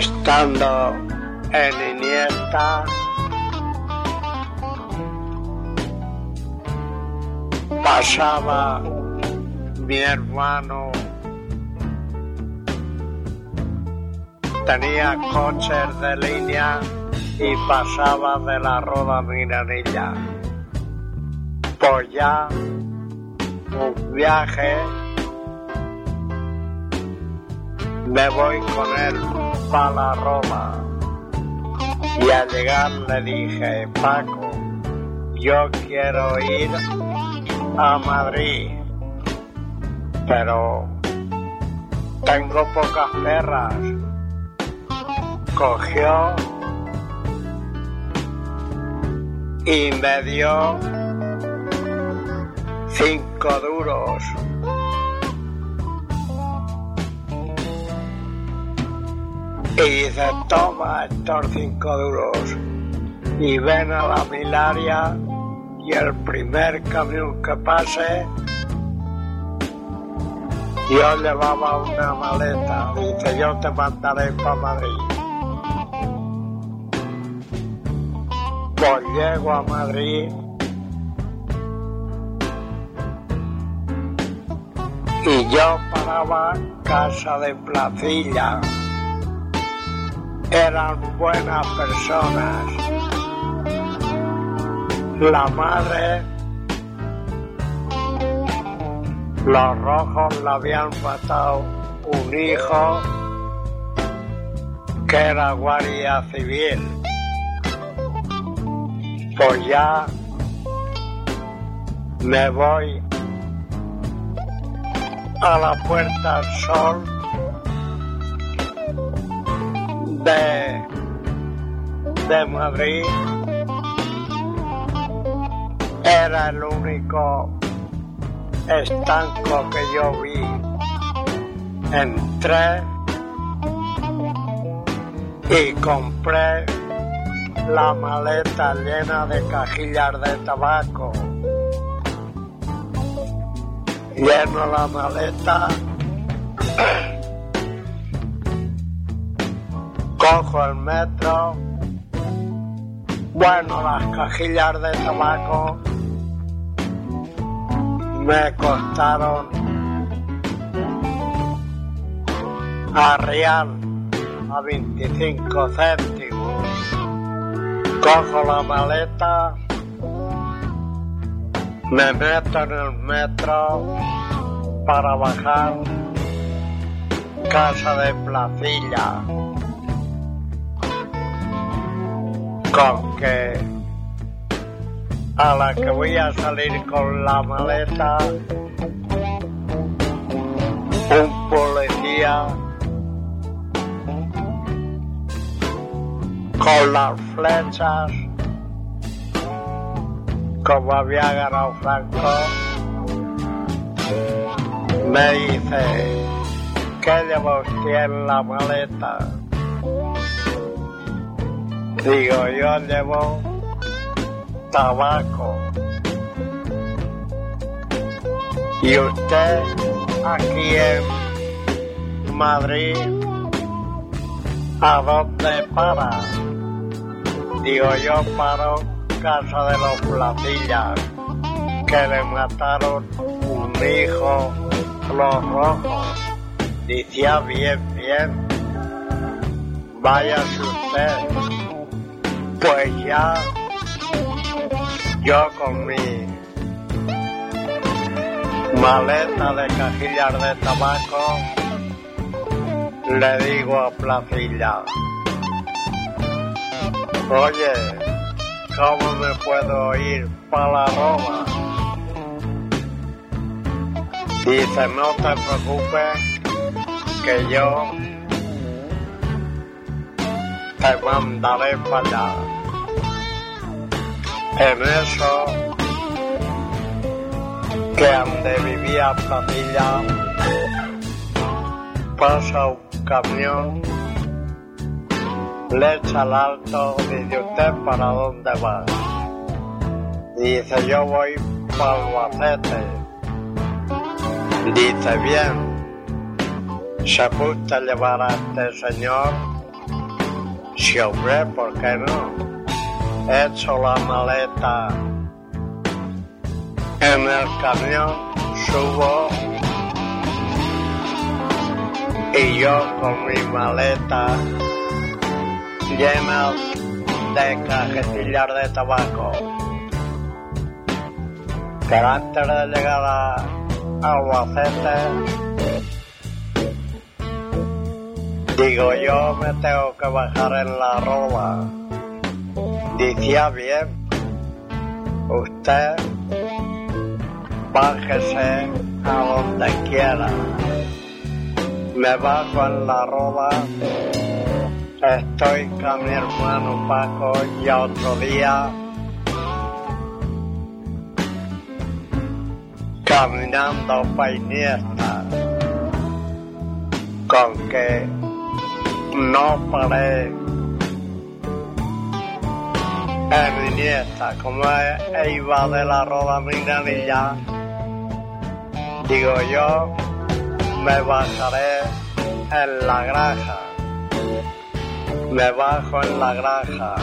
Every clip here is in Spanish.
estando en Iniesta, pasaba mi hermano, tenía coches de línea y pasaba de la Roda Miranilla. Pues ya un viaje me voy con él para Roma. Y al llegar le dije, Paco, yo quiero ir a Madrid, pero tengo pocas perras. Cogió y me dio cinco duros. Y dice, toma estos cinco duros. Y ven a la milaria y el primer camión que pase, yo llevaba una maleta. Dice, yo te mandaré para Madrid. Pues llego a Madrid y yo paraba casa de Placilla. Eran buenas personas. La madre, los rojos le habían matado un hijo que era guardia civil. Pues ya me voy a la Puerta del Sol de, de Madrid. Era el único estanco que yo vi. Entré y compré la maleta llena de cajillas de tabaco. Lleno la maleta, cojo el metro, bueno, las cajillas de tabaco me costaron a real a 25 céntimos. Cojo la maleta, me meto en el metro para bajar casa de placilla. Con que a la que voy a salir con la maleta, un policía con las flechas, como había ganado Franco, me dice, ¿qué lleva usted en la maleta? Digo, yo llevo tabaco. Y usted aquí en Madrid, ¿a dónde para? Digo, yo paro casa de los platillas, que le mataron un hijo, los rojos. Decía bien, bien, váyase usted. Pues ya, yo con mi maleta de cajillas de tabaco, le digo a Placilla, oye, ¿cómo me puedo ir para la Roma? Dice, no te preocupes, que yo te mandaré para allá. En eso, que ande vivía Placilla, pasa un camión, le echa al alto, dice usted para dónde va. Dice yo voy para Albacete. Dice bien, se gusta llevar a este señor Si hombre, ¿por qué no? He hecho la maleta en el camión, subo y yo con mi maleta llena de cajetillas de tabaco. Pero antes de llegar a Albacete, digo yo me tengo que bajar en la roba. Decía bien, usted bájese a donde quiera. Me bajo en la roba, estoy con mi hermano Paco y otro día caminando pa' Iniesta, con que no paré en Iniesta, como iba de la roda miranilla, digo yo me bajaré en la granja, me bajo en la granja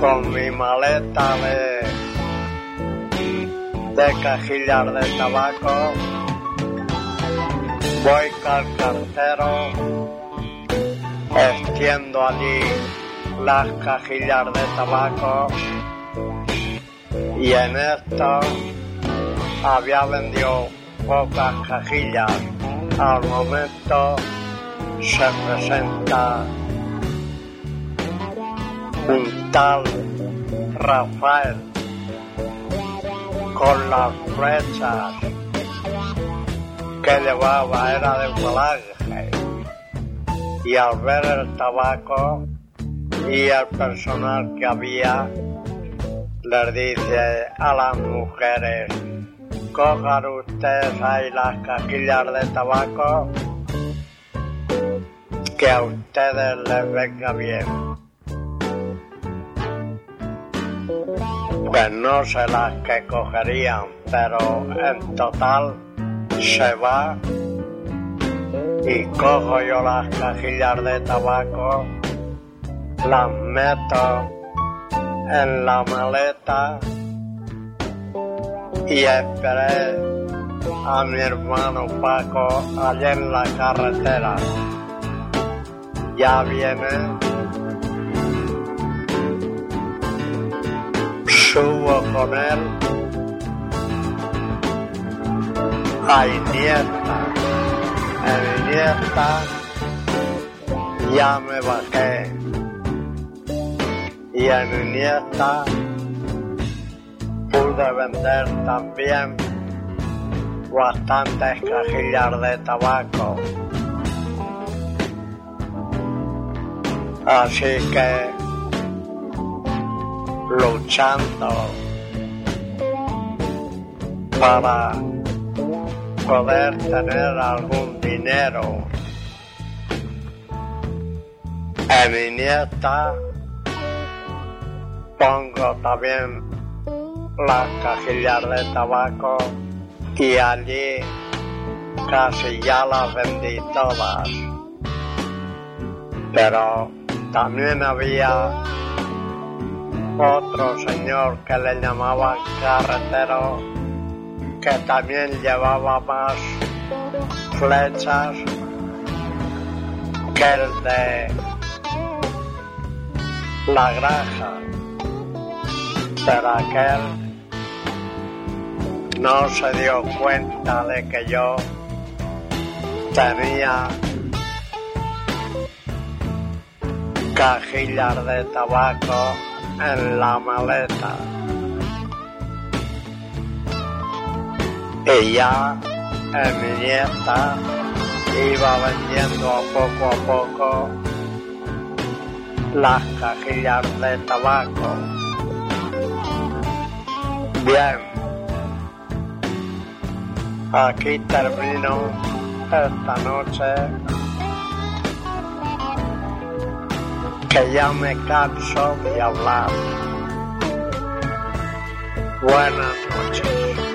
con mi maleta de de cajillas de tabaco. Voy al cartero, extiendo allí las cajillas de tabaco y en esto había vendido pocas cajillas. Al momento se presenta un tal Rafael con las flechas que llevaba era de falange y al ver el tabaco y el personal que había les dice a las mujeres cojan ustedes ahí las cajillas de tabaco que a ustedes les venga bien pues no sé las que cogerían, pero en total se va y cojo yo las cajillas de tabaco, las meto en la maleta y esperé a mi hermano Paco allá en la carretera. Ya viene subo con él a Iniesta. Iniesta ya me bajé. Y en Iniesta pude vender también bastantes cajillas de tabaco. Así que luchando para poder tener algún dinero. En mi nieta pongo también las cajillas de tabaco y allí casi ya las vendí todas. Pero también había otro señor que le llamaban carretero, que también llevaba más flechas que el de la granja. Pero aquel no se dio cuenta de que yo tenía cajillas de tabaco en la maleta. Ella, mi nieta, iba vendiendo poco a poco las cajillas de tabaco. Bien, aquí termino esta noche que ya me canso de hablar. Buenas noches.